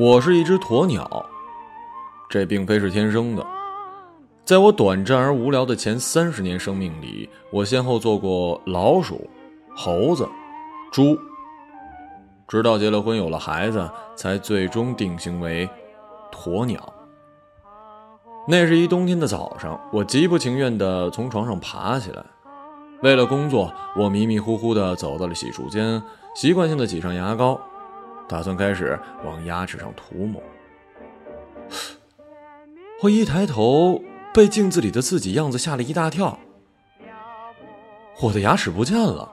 我是一只鸵鸟，这并非是天生的。在我短暂而无聊的前三十年生命里，我先后做过老鼠、猴子、猪，直到结了婚有了孩子，才最终定型为鸵鸟。那是一冬天的早上，我极不情愿地从床上爬起来。为了工作，我迷迷糊糊地走到了洗漱间，习惯性地挤上牙膏，打算开始往牙齿上涂抹。我一抬头，被镜子里的自己样子吓了一大跳。我的牙齿不见了，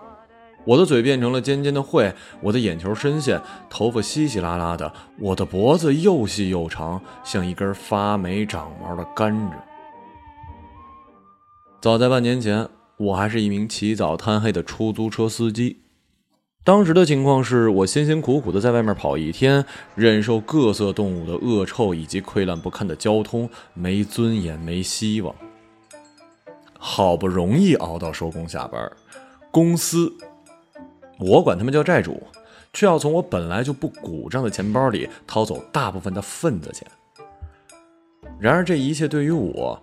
我的嘴变成了尖尖的喙，我的眼球深陷，头发稀稀拉拉的，我的脖子又细又长，像一根发霉长毛的甘蔗。早在半年前。我还是一名起早贪黑的出租车司机。当时的情况是我辛辛苦苦的在外面跑一天，忍受各色动物的恶臭以及溃烂不堪的交通，没尊严，没希望。好不容易熬到收工下班，公司，我管他们叫债主，却要从我本来就不鼓胀的钱包里掏走大部分的份子钱。然而这一切对于我，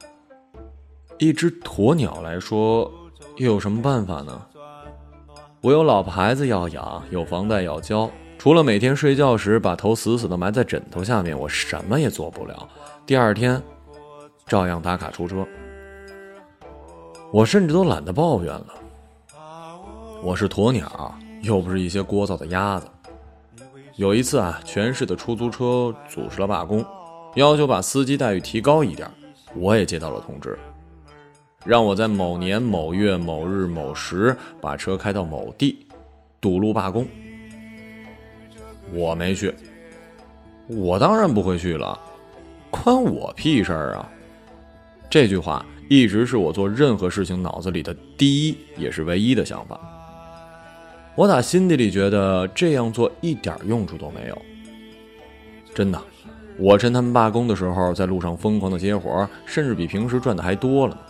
一只鸵鸟来说。又有什么办法呢？我有老婆孩子要养，有房贷要交，除了每天睡觉时把头死死的埋在枕头下面，我什么也做不了。第二天，照样打卡出车。我甚至都懒得抱怨了。我是鸵鸟，又不是一些聒噪的鸭子。有一次啊，全市的出租车组织了罢工，要求把司机待遇提高一点，我也接到了通知。让我在某年某月某日某时把车开到某地，堵路罢工。我没去，我当然不会去了，关我屁事儿啊！这句话一直是我做任何事情脑子里的第一也是唯一的想法。我打心底里觉得这样做一点用处都没有。真的，我趁他们罢工的时候在路上疯狂的接活，甚至比平时赚的还多了。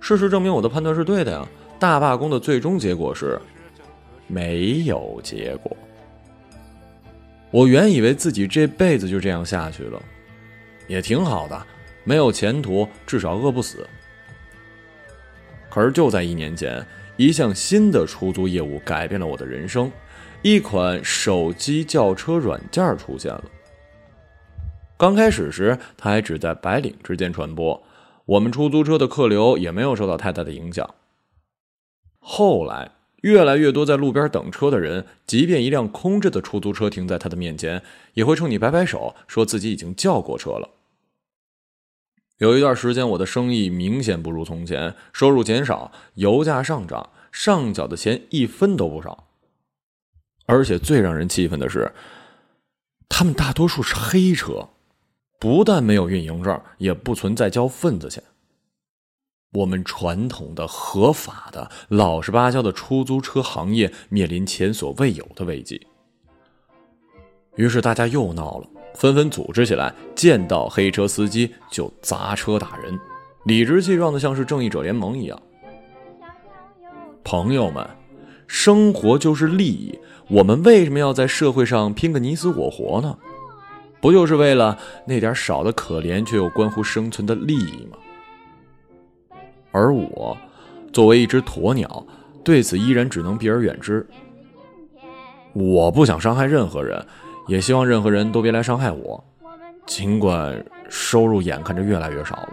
事实证明，我的判断是对的呀！大罢工的最终结果是没有结果。我原以为自己这辈子就这样下去了，也挺好的，没有前途，至少饿不死。可是就在一年前，一项新的出租业务改变了我的人生，一款手机叫车软件出现了。刚开始时，它还只在白领之间传播。我们出租车的客流也没有受到太大的影响。后来，越来越多在路边等车的人，即便一辆空着的出租车停在他的面前，也会冲你摆摆手，说自己已经叫过车了。有一段时间，我的生意明显不如从前，收入减少，油价上涨，上缴的钱一分都不少。而且最让人气愤的是，他们大多数是黑车。不但没有运营证，也不存在交份子钱。我们传统的、合法的、老实巴交的出租车行业面临前所未有的危机。于是大家又闹了，纷纷组织起来，见到黑车司机就砸车打人，理直气壮的像是正义者联盟一样。朋友们，生活就是利益，我们为什么要在社会上拼个你死我活呢？不就是为了那点少的可怜却又关乎生存的利益吗？而我，作为一只鸵鸟，对此依然只能避而远之。我不想伤害任何人，也希望任何人都别来伤害我。尽管收入眼看着越来越少了，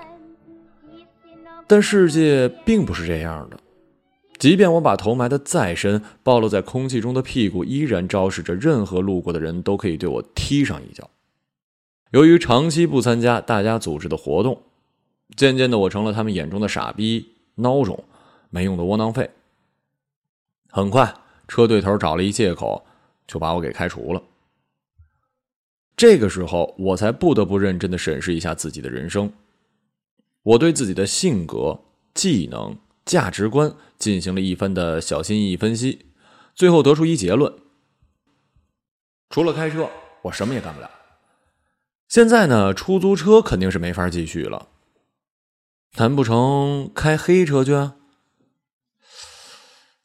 但世界并不是这样的。即便我把头埋得再深，暴露在空气中的屁股依然昭示着任何路过的人都可以对我踢上一脚。由于长期不参加大家组织的活动，渐渐的我成了他们眼中的傻逼、孬种、没用的窝囊废。很快，车队头找了一借口，就把我给开除了。这个时候，我才不得不认真的审视一下自己的人生。我对自己的性格、技能、价值观进行了一番的小心翼翼分析，最后得出一结论：除了开车，我什么也干不了。现在呢，出租车肯定是没法继续了。难不成开黑车去？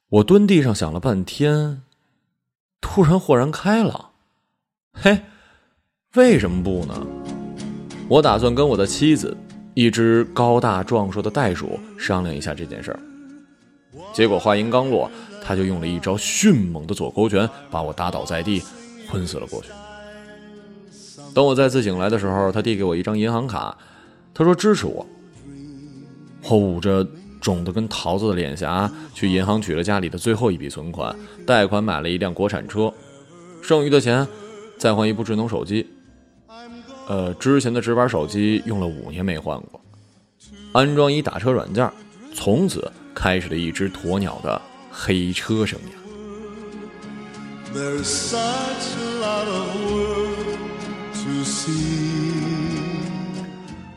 我蹲地上想了半天，突然豁然开朗。嘿，为什么不呢？我打算跟我的妻子，一只高大壮硕的袋鼠商量一下这件事儿。结果话音刚落，他就用了一招迅猛的左勾拳，把我打倒在地，昏死了过去。等我再次醒来的时候，他递给我一张银行卡，他说支持我。我捂着肿得跟桃子的脸颊，去银行取了家里的最后一笔存款，贷款买了一辆国产车，剩余的钱再换一部智能手机。呃，之前的直板手机用了五年没换过，安装一打车软件，从此开始了一只鸵鸟的黑车生涯。There's such a lot of world.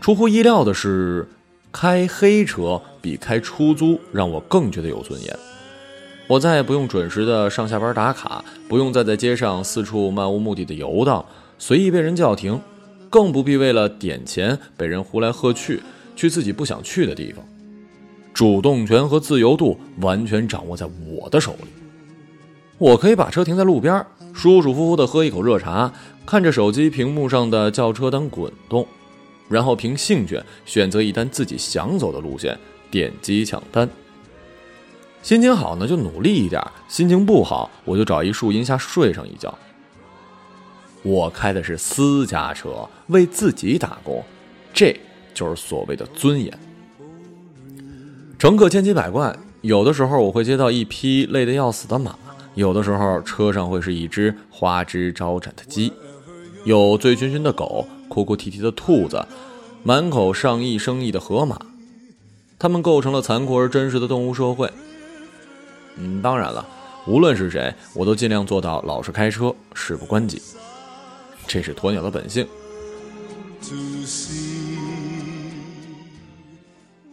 出乎意料的是。开黑车比开出租让我更觉得有尊严。我再也不用准时的上下班打卡，不用再在街上四处漫无目的的游荡，随意被人叫停，更不必为了点钱被人呼来喝去，去自己不想去的地方。主动权和自由度完全掌握在我的手里。我可以把车停在路边，舒舒服服的喝一口热茶，看着手机屏幕上的轿车单滚动。然后凭兴趣选择一单自己想走的路线，点击抢单。心情好呢就努力一点，心情不好我就找一树荫下睡上一觉。我开的是私家车，为自己打工，这就是所谓的尊严。乘客千奇百怪，有的时候我会接到一匹累得要死的马，有的时候车上会是一只花枝招展的鸡，有醉醺醺的狗。哭哭啼啼的兔子，满口上亿生意的河马，它们构成了残酷而真实的动物社会。嗯，当然了，无论是谁，我都尽量做到老实开车，事不关己，这是鸵鸟的本性。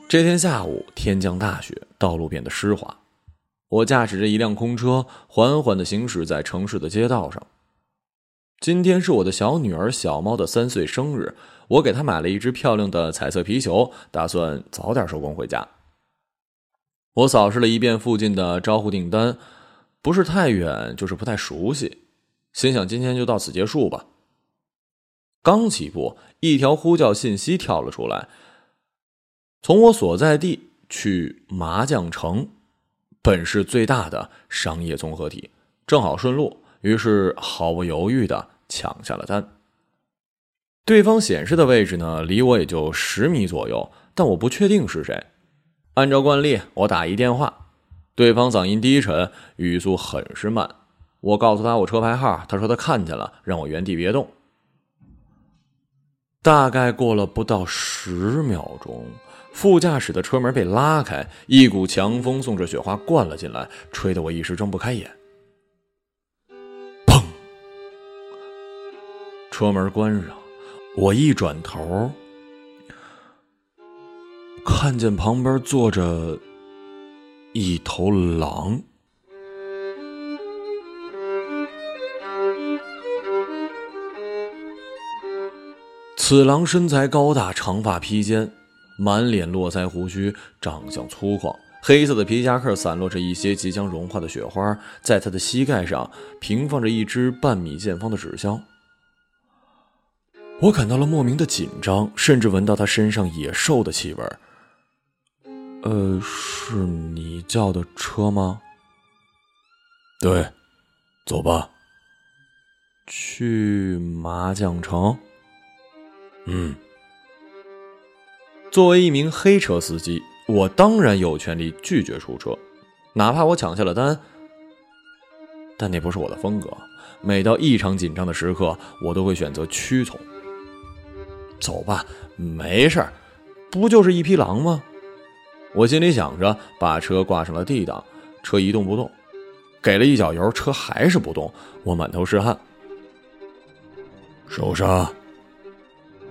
这天下午，天降大雪，道路变得湿滑，我驾驶着一辆空车，缓缓地行驶在城市的街道上。今天是我的小女儿小猫的三岁生日，我给她买了一只漂亮的彩色皮球，打算早点收工回家。我扫视了一遍附近的招呼订单，不是太远，就是不太熟悉，心想今天就到此结束吧。刚起步，一条呼叫信息跳了出来：从我所在地去麻将城，本市最大的商业综合体，正好顺路。于是毫不犹豫的抢下了单。对方显示的位置呢，离我也就十米左右，但我不确定是谁。按照惯例，我打一电话，对方嗓音低沉，语速很是慢。我告诉他我车牌号，他说他看见了，让我原地别动。大概过了不到十秒钟，副驾驶的车门被拉开，一股强风送着雪花灌了进来，吹得我一时睁不开眼。车门关上，我一转头，看见旁边坐着一头狼。此狼身材高大，长发披肩，满脸络腮胡须，长相粗犷。黑色的皮夹克散落着一些即将融化的雪花，在他的膝盖上平放着一只半米见方的纸箱。我感到了莫名的紧张，甚至闻到他身上野兽的气味。呃，是你叫的车吗？对，走吧。去麻将城。嗯。作为一名黑车司机，我当然有权利拒绝出车，哪怕我抢下了单。但那不是我的风格。每到异常紧张的时刻，我都会选择屈从。走吧，没事儿，不就是一匹狼吗？我心里想着，把车挂上了 D 档，车一动不动，给了一脚油，车还是不动，我满头是汗。手刹，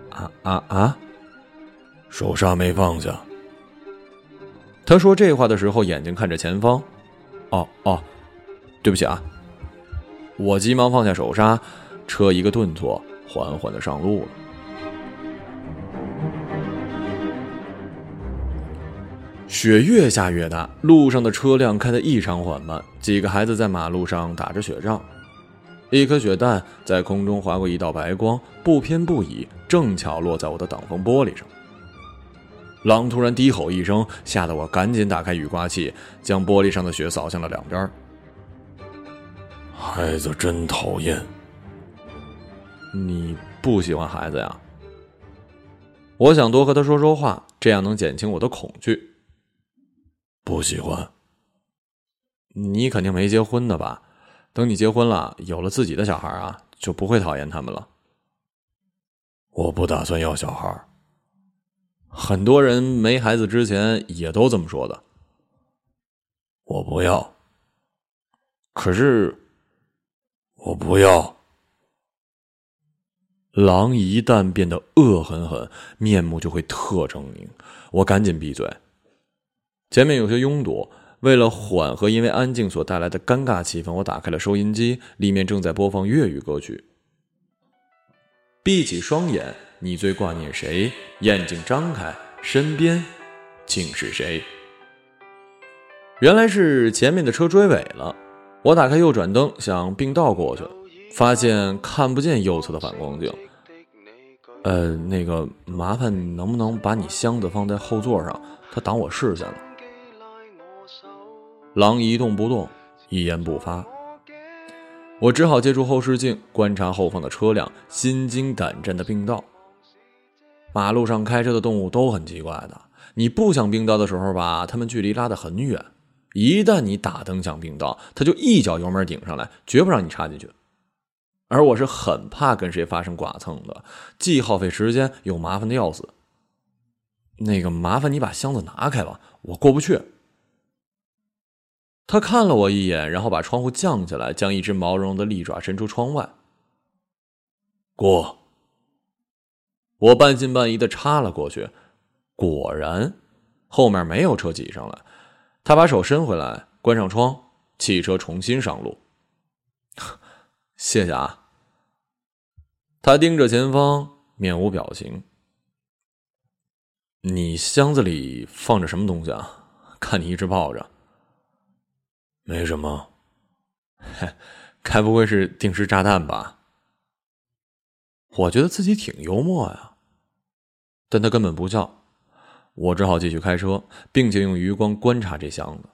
啊啊啊！手刹没放下。他说这话的时候，眼睛看着前方。哦哦，对不起啊。我急忙放下手刹，车一个顿挫，缓缓的上路了。雪越下越大，路上的车辆开得异常缓慢。几个孩子在马路上打着雪仗。一颗雪弹在空中划过一道白光，不偏不倚，正巧落在我的挡风玻璃上。狼突然低吼一声，吓得我赶紧打开雨刮器，将玻璃上的雪扫向了两边。孩子真讨厌。你不喜欢孩子呀？我想多和他说说话，这样能减轻我的恐惧。不喜欢。你肯定没结婚的吧？等你结婚了，有了自己的小孩啊，就不会讨厌他们了。我不打算要小孩。很多人没孩子之前也都这么说的。我不要。可是，我不要。狼一旦变得恶狠狠，面目就会特狰狞。我赶紧闭嘴。前面有些拥堵。为了缓和因为安静所带来的尴尬气氛，我打开了收音机，里面正在播放粤语歌曲。闭起双眼，你最挂念谁？眼睛张开，身边竟是谁？原来是前面的车追尾了。我打开右转灯，向并道过去，发现看不见右侧的反光镜。呃，那个，麻烦能不能把你箱子放在后座上？它挡我视线了。狼一动不动，一言不发。我只好借助后视镜观察后方的车辆，心惊胆战的并道。马路上开车的动物都很奇怪的，你不想并道的时候吧，他们距离拉得很远；一旦你打灯想并道，他就一脚油门顶上来，绝不让你插进去。而我是很怕跟谁发生剐蹭的，既耗费时间，又麻烦的要死。那个，麻烦你把箱子拿开吧，我过不去。他看了我一眼，然后把窗户降下来，将一只毛茸茸的利爪伸出窗外。过。我半信半疑的插了过去，果然，后面没有车挤上来。他把手伸回来，关上窗，汽车重新上路。谢谢啊。他盯着前方，面无表情。你箱子里放着什么东西啊？看你一直抱着。没什么，该不会是定时炸弹吧？我觉得自己挺幽默呀，但他根本不叫。我只好继续开车，并且用余光观察这箱子。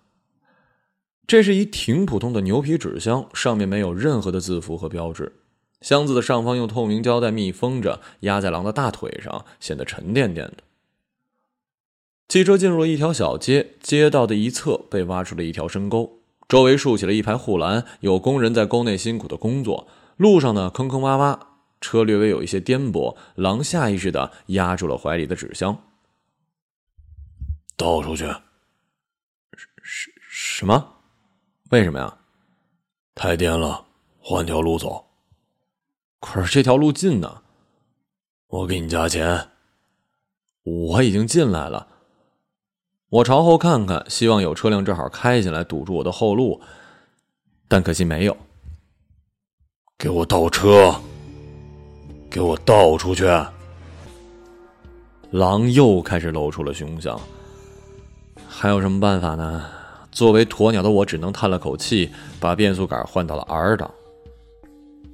这是一挺普通的牛皮纸箱，上面没有任何的字符和标志。箱子的上方用透明胶带密封着，压在狼的大腿上，显得沉甸甸的。汽车进入了一条小街，街道的一侧被挖出了一条深沟。周围竖起了一排护栏，有工人在沟内辛苦的工作。路上呢，坑坑洼洼，车略微有一些颠簸。狼下意识的压住了怀里的纸箱，倒出去。什？什？么？为什？么呀？太颠了，换条路走。可是这条路近呢。我给你加钱。我已经进来了。我朝后看看，希望有车辆正好开进来堵住我的后路，但可惜没有。给我倒车！给我倒出去！狼又开始露出了凶相。还有什么办法呢？作为鸵鸟的我只能叹了口气，把变速杆换到了 R 档。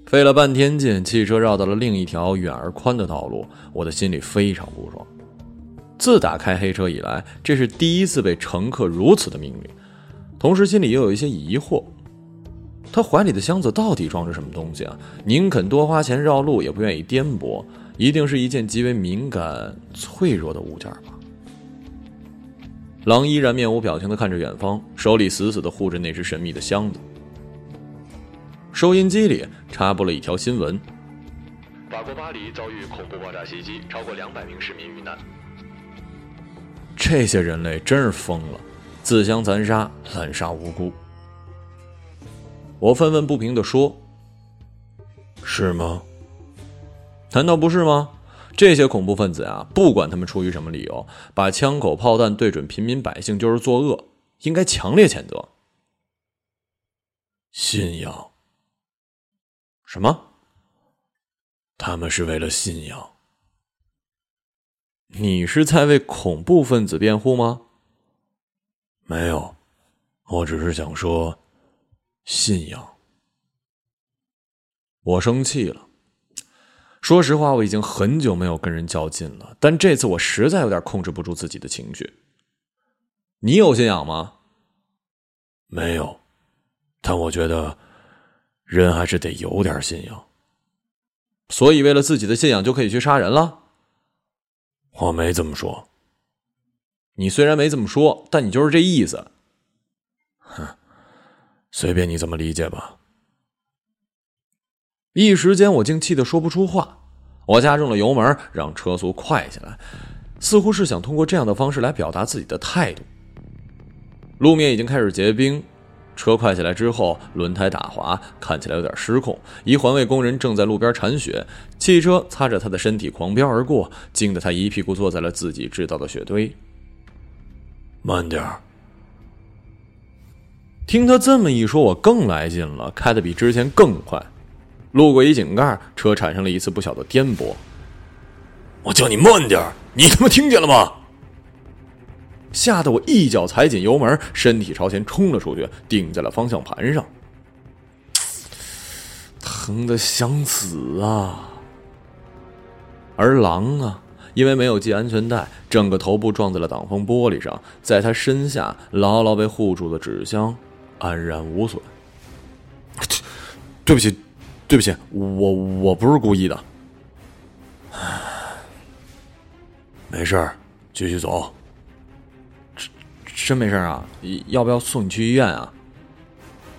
费了半天劲，汽车绕到了另一条远而宽的道路，我的心里非常不爽。自打开黑车以来，这是第一次被乘客如此的命令，同时心里又有一些疑惑：他怀里的箱子到底装着什么东西啊？宁肯多花钱绕路，也不愿意颠簸，一定是一件极为敏感、脆弱的物件吧？狼依然面无表情的看着远方，手里死死的护着那只神秘的箱子。收音机里插播了一条新闻：法国巴黎遭遇恐怖爆炸袭击，超过两百名市民遇难。这些人类真是疯了，自相残杀，滥杀无辜。我愤愤不平地说：“是吗？难道不是吗？这些恐怖分子啊，不管他们出于什么理由，把枪口炮弹对准平民百姓就是作恶，应该强烈谴责。”信仰？什么？他们是为了信仰？你是在为恐怖分子辩护吗？没有，我只是想说，信仰。我生气了。说实话，我已经很久没有跟人较劲了，但这次我实在有点控制不住自己的情绪。你有信仰吗？没有，但我觉得人还是得有点信仰。所以，为了自己的信仰就可以去杀人了？我没这么说。你虽然没这么说，但你就是这意思。哼，随便你怎么理解吧。一时间，我竟气得说不出话。我加重了油门，让车速快下来，似乎是想通过这样的方式来表达自己的态度。路面已经开始结冰，车快起来之后，轮胎打滑，看起来有点失控。一环卫工人正在路边铲雪，汽车擦着他的身体狂飙而过，惊得他一屁股坐在了自己制造的雪堆。慢点儿。听他这么一说，我更来劲了，开的比之前更快。路过一井盖，车产生了一次不小的颠簸。我叫你慢点你他妈听见了吗？吓得我一脚踩紧油门，身体朝前冲了出去，顶在了方向盘上，疼的想死啊！而狼啊，因为没有系安全带，整个头部撞在了挡风玻璃上，在他身下牢牢被护住的纸箱安然无损。对不起。对不起，我我不是故意的。没事儿，继续走。真真没事啊？要不要送你去医院啊？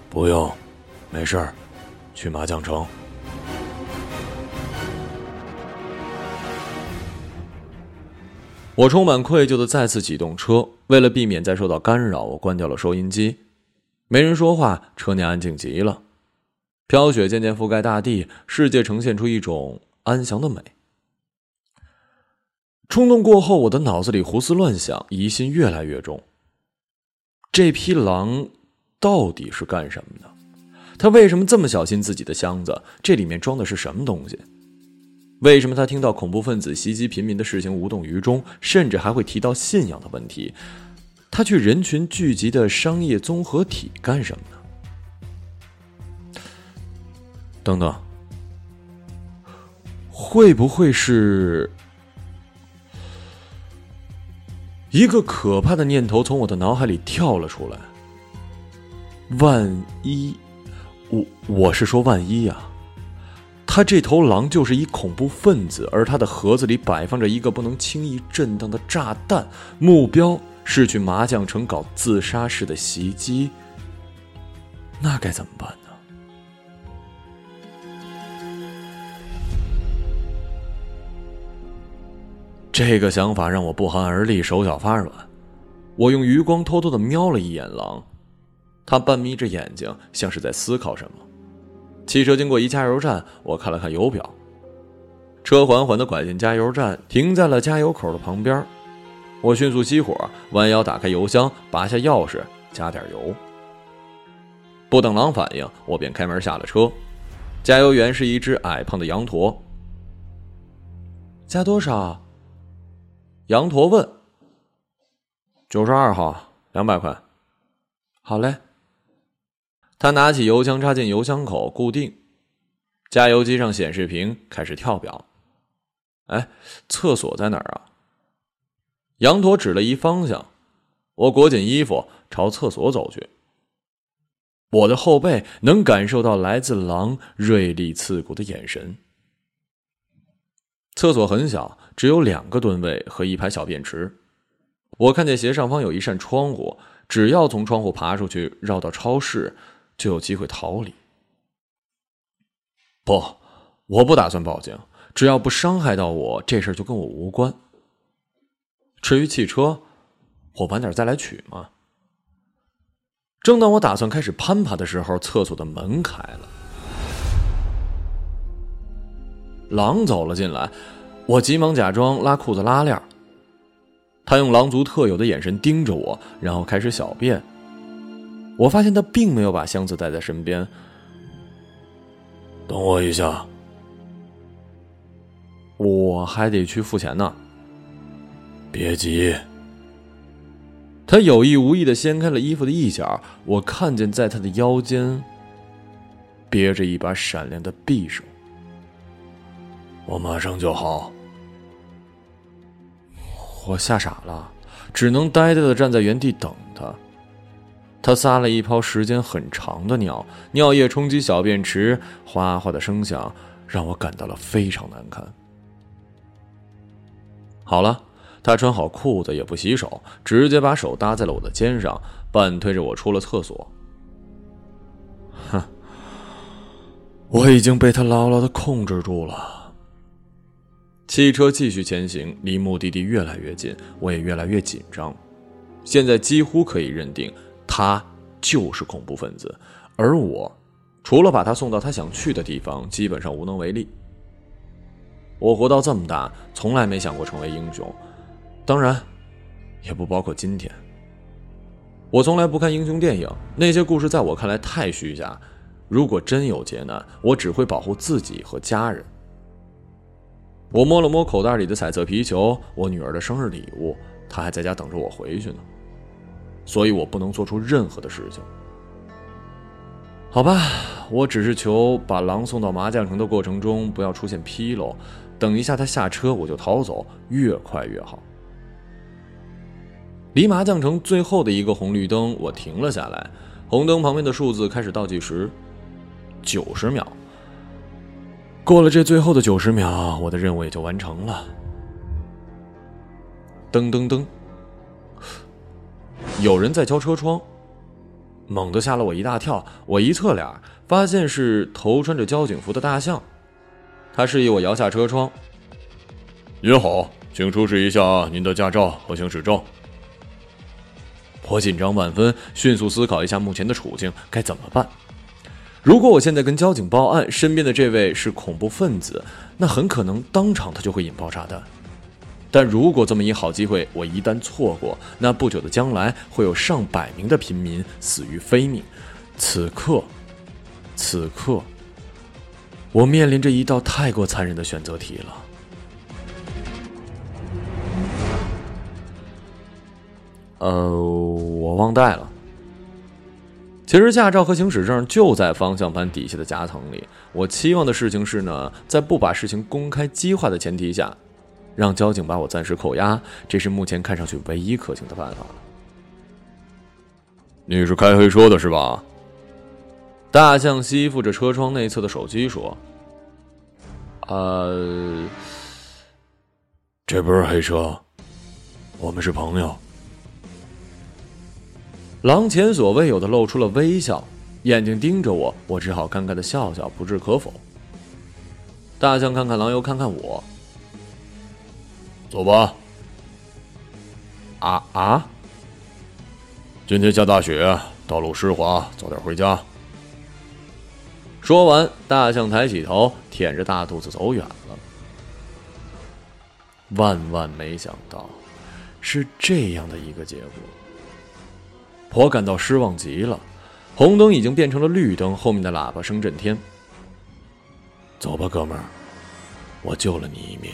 不用，没事儿，去麻将城。我充满愧疚的再次启动车，为了避免再受到干扰，我关掉了收音机。没人说话，车内安静极了。飘雪渐渐覆盖大地，世界呈现出一种安详的美。冲动过后，我的脑子里胡思乱想，疑心越来越重。这匹狼到底是干什么的？他为什么这么小心自己的箱子？这里面装的是什么东西？为什么他听到恐怖分子袭击平民的事情无动于衷，甚至还会提到信仰的问题？他去人群聚集的商业综合体干什么呢？等等，会不会是一个可怕的念头从我的脑海里跳了出来？万一，我我是说万一呀，他这头狼就是一恐怖分子，而他的盒子里摆放着一个不能轻易震荡的炸弹，目标是去麻将城搞自杀式的袭击，那该怎么办？这个想法让我不寒而栗，手脚发软。我用余光偷偷的瞄了一眼狼，他半眯着眼睛，像是在思考什么。汽车经过一加油站，我看了看油表，车缓缓的拐进加油站，停在了加油口的旁边。我迅速熄火，弯腰打开油箱，拔下钥匙，加点油。不等狼反应，我便开门下了车。加油员是一只矮胖的羊驼。加多少？羊驼问：“九十二号，两百块。”好嘞。他拿起油枪插进油箱口，固定。加油机上显示屏开始跳表。哎，厕所在哪儿啊？羊驼指了一方向。我裹紧衣服，朝厕所走去。我的后背能感受到来自狼锐利刺骨的眼神。厕所很小，只有两个蹲位和一排小便池。我看见斜上方有一扇窗户，只要从窗户爬出去，绕到超市，就有机会逃离。不，我不打算报警，只要不伤害到我，这事就跟我无关。至于汽车，我晚点再来取嘛。正当我打算开始攀爬的时候，厕所的门开了。狼走了进来，我急忙假装拉裤子拉链。他用狼族特有的眼神盯着我，然后开始小便。我发现他并没有把箱子带在身边。等我一下，我还得去付钱呢。别急。他有意无意的掀开了衣服的一角，我看见在他的腰间别着一把闪亮的匕首。我马上就好。我吓傻了，只能呆呆的站在原地等他。他撒了一泡时间很长的尿，尿液冲击小便池，哗哗的声响让我感到了非常难堪。好了，他穿好裤子也不洗手，直接把手搭在了我的肩上，半推着我出了厕所。哼，我已经被他牢牢的控制住了。汽车继续前行，离目的地越来越近，我也越来越紧张。现在几乎可以认定。他就是恐怖分子，而我，除了把他送到他想去的地方，基本上无能为力。我活到这么大，从来没想过成为英雄，当然，也不包括今天。我从来不看英雄电影，那些故事在我看来太虚假。如果真有劫难，我只会保护自己和家人。我摸了摸口袋里的彩色皮球，我女儿的生日礼物，她还在家等着我回去呢。所以我不能做出任何的事情。好吧，我只是求把狼送到麻将城的过程中不要出现纰漏，等一下他下车我就逃走，越快越好。离麻将城最后的一个红绿灯，我停了下来，红灯旁边的数字开始倒计时，九十秒。过了这最后的九十秒，我的任务也就完成了。噔噔噔。有人在敲车窗，猛地吓了我一大跳。我一侧脸，发现是头穿着交警服的大象。他示意我摇下车窗。您好，请出示一下您的驾照和行驶证。我紧张万分，迅速思考一下目前的处境该怎么办。如果我现在跟交警报案，身边的这位是恐怖分子，那很可能当场他就会引爆炸弹。但如果这么一好机会我一旦错过，那不久的将来会有上百名的平民死于非命。此刻，此刻，我面临着一道太过残忍的选择题了。呃，我忘带了。其实驾照和行驶证就在方向盘底下的夹层里。我期望的事情是呢，在不把事情公开激化的前提下。让交警把我暂时扣押，这是目前看上去唯一可行的办法了。你是开黑车的是吧？大象吸附着车窗内侧的手机说：“呃，这不是黑车，我们是朋友。”狼前所未有的露出了微笑，眼睛盯着我，我只好尴尬的笑笑，不置可否。大象看看狼，又看看我。走吧。啊啊！今天下大雪，道路湿滑，早点回家。说完，大象抬起头，舔着大肚子走远了。万万没想到，是这样的一个结果。我感到失望极了。红灯已经变成了绿灯，后面的喇叭声震天。走吧，哥们儿，我救了你一命。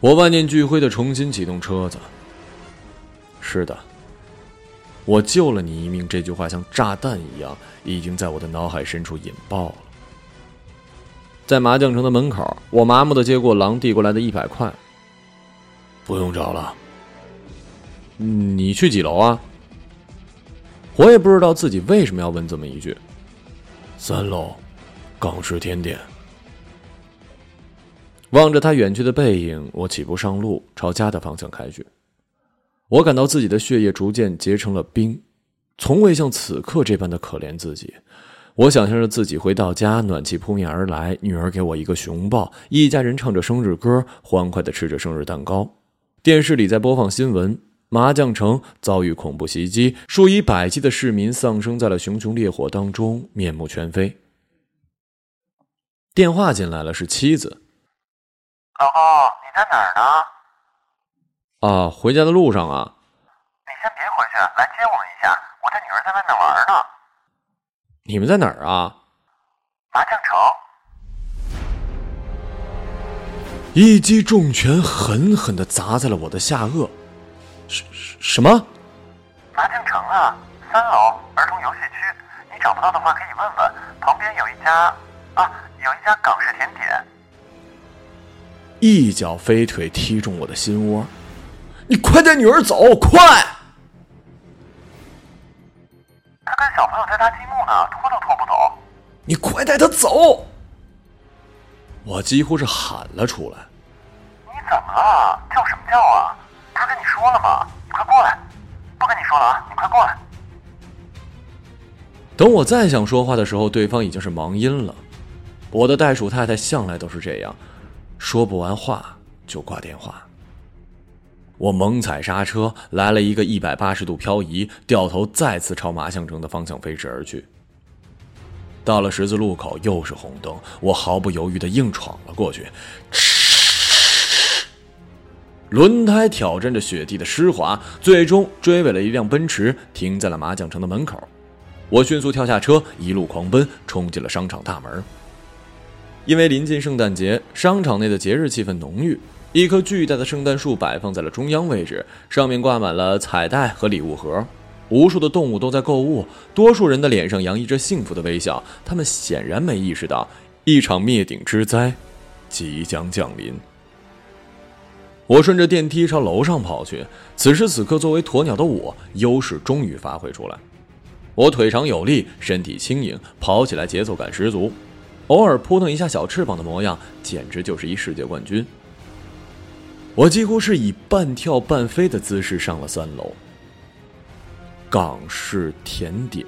我万念俱灰的重新启动车子。是的，我救了你一命。这句话像炸弹一样，已经在我的脑海深处引爆了。在麻将城的门口，我麻木的接过狼递过来的一百块。不用找了。你去几楼啊？我也不知道自己为什么要问这么一句。三楼，港式甜点。望着他远去的背影，我起步上路，朝家的方向开去。我感到自己的血液逐渐结成了冰，从未像此刻这般的可怜自己。我想象着自己回到家，暖气扑面而来，女儿给我一个熊抱，一家人唱着生日歌，欢快地吃着生日蛋糕。电视里在播放新闻：麻将城遭遇恐怖袭击，数以百计的市民丧生在了熊熊烈火当中，面目全非。电话进来了，是妻子。老公，你在哪儿呢？啊，回家的路上啊。你先别回去，来接我一下。我的女儿在外面玩呢。你们在哪儿啊？麻将城。一击重拳狠狠的砸在了我的下颚。什什么？麻将城啊，三楼儿童游戏区。你找找不到的话可以问问，旁边有一家啊，有一家港式甜点。一脚飞腿踢中我的心窝，你快带女儿走，快！他跟小朋友在搭积木呢，拖都拖不走。你快带他走！我几乎是喊了出来。你怎么了？叫什么叫啊？说了吗？你快过来！不跟你说了啊，你快过来！等我再想说话的时候，对方已经是忙音了。我的袋鼠太太向来都是这样，说不完话就挂电话。我猛踩刹车，来了一个一百八十度漂移，掉头再次朝麻将城的方向飞驰而去。到了十字路口，又是红灯，我毫不犹豫的硬闯了过去。轮胎挑战着雪地的湿滑，最终追尾了一辆奔驰，停在了麻将城的门口。我迅速跳下车，一路狂奔，冲进了商场大门。因为临近圣诞节，商场内的节日气氛浓郁。一棵巨大的圣诞树摆放在了中央位置，上面挂满了彩带和礼物盒。无数的动物都在购物，多数人的脸上洋溢着幸福的微笑。他们显然没意识到，一场灭顶之灾即将降临。我顺着电梯朝楼上跑去。此时此刻，作为鸵鸟的我，优势终于发挥出来。我腿长有力，身体轻盈，跑起来节奏感十足，偶尔扑腾一下小翅膀的模样，简直就是一世界冠军。我几乎是以半跳半飞的姿势上了三楼。港式甜点，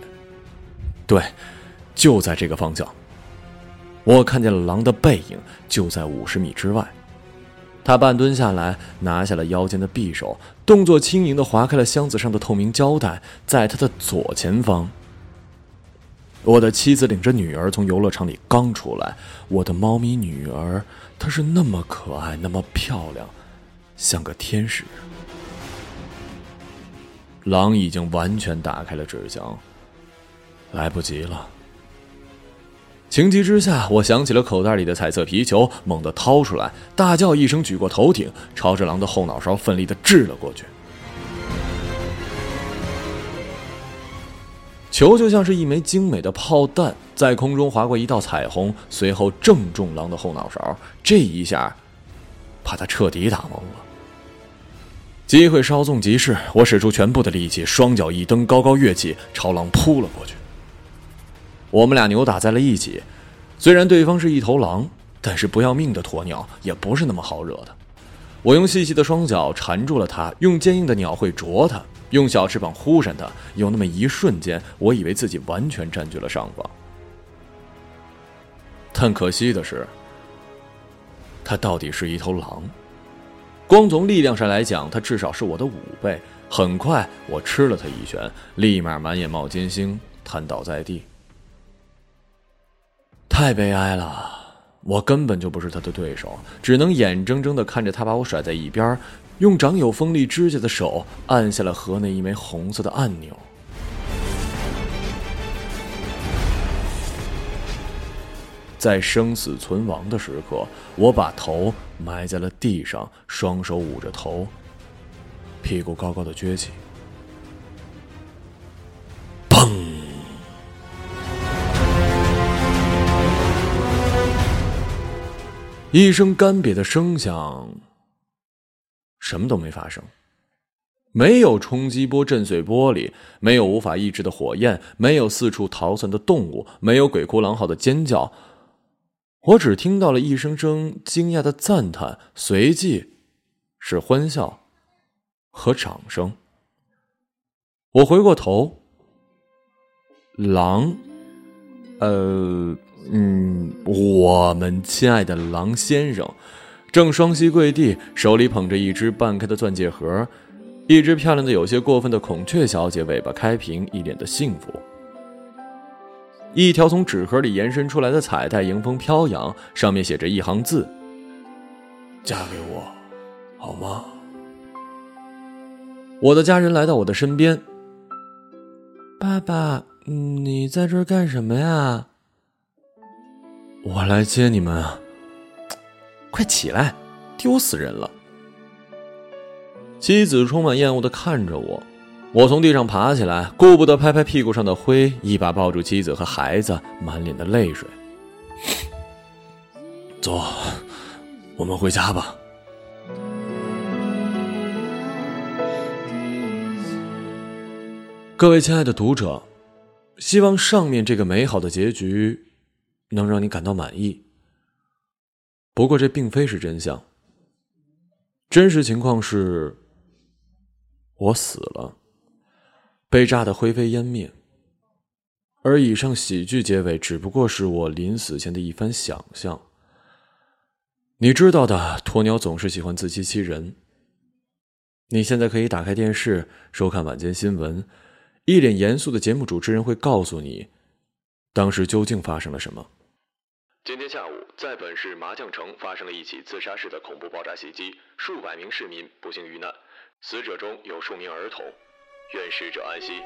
对，就在这个方向。我看见了狼的背影，就在五十米之外。他半蹲下来，拿下了腰间的匕首，动作轻盈的划开了箱子上的透明胶带，在他的左前方。我的妻子领着女儿从游乐场里刚出来，我的猫咪女儿，她是那么可爱，那么漂亮，像个天使。狼已经完全打开了纸箱，来不及了。情急之下，我想起了口袋里的彩色皮球，猛地掏出来，大叫一声，举过头顶，朝着狼的后脑勺奋力的掷了过去。球就像是一枚精美的炮弹，在空中划过一道彩虹，随后正中狼的后脑勺。这一下，把他彻底打懵了。机会稍纵即逝，我使出全部的力气，双脚一蹬，高高跃起，朝狼扑了过去。我们俩扭打在了一起，虽然对方是一头狼，但是不要命的鸵鸟也不是那么好惹的。我用细细的双脚缠住了它，用坚硬的鸟喙啄它，用小翅膀忽闪它。有那么一瞬间，我以为自己完全占据了上风。但可惜的是，它到底是一头狼。光从力量上来讲，它至少是我的五倍。很快，我吃了它一拳，立马满眼冒金星，瘫倒在地。太悲哀了，我根本就不是他的对手，只能眼睁睁的看着他把我甩在一边，用长有锋利指甲的手按下了盒内一枚红色的按钮。在生死存亡的时刻，我把头埋在了地上，双手捂着头，屁股高高的撅起。一声干瘪的声响，什么都没发生，没有冲击波震碎玻璃，没有无法抑制的火焰，没有四处逃窜的动物，没有鬼哭狼嚎的尖叫，我只听到了一声声惊讶的赞叹，随即是欢笑和掌声。我回过头，狼，呃。嗯，我们亲爱的狼先生，正双膝跪地，手里捧着一只半开的钻戒盒，一只漂亮的有些过分的孔雀小姐，尾巴开屏，一脸的幸福。一条从纸盒里延伸出来的彩带迎风飘扬，上面写着一行字：“嫁给我，好吗？”我的家人来到我的身边。爸爸，你在这儿干什么呀？我来接你们啊！快起来，丢死人了！妻子充满厌恶的看着我，我从地上爬起来，顾不得拍拍屁股上的灰，一把抱住妻子和孩子，满脸的泪水。走，我们回家吧。各位亲爱的读者，希望上面这个美好的结局能让你感到满意。不过这并非是真相，真实情况是，我死了，被炸得灰飞烟灭。而以上喜剧结尾只不过是我临死前的一番想象。你知道的，鸵鸟总是喜欢自欺欺人。你现在可以打开电视收看晚间新闻。一脸严肃的节目主持人会告诉你，当时究竟发生了什么。今天下午，在本市麻将城发生了一起自杀式的恐怖爆炸袭击，数百名市民不幸遇难，死者中有数名儿童，愿逝者安息。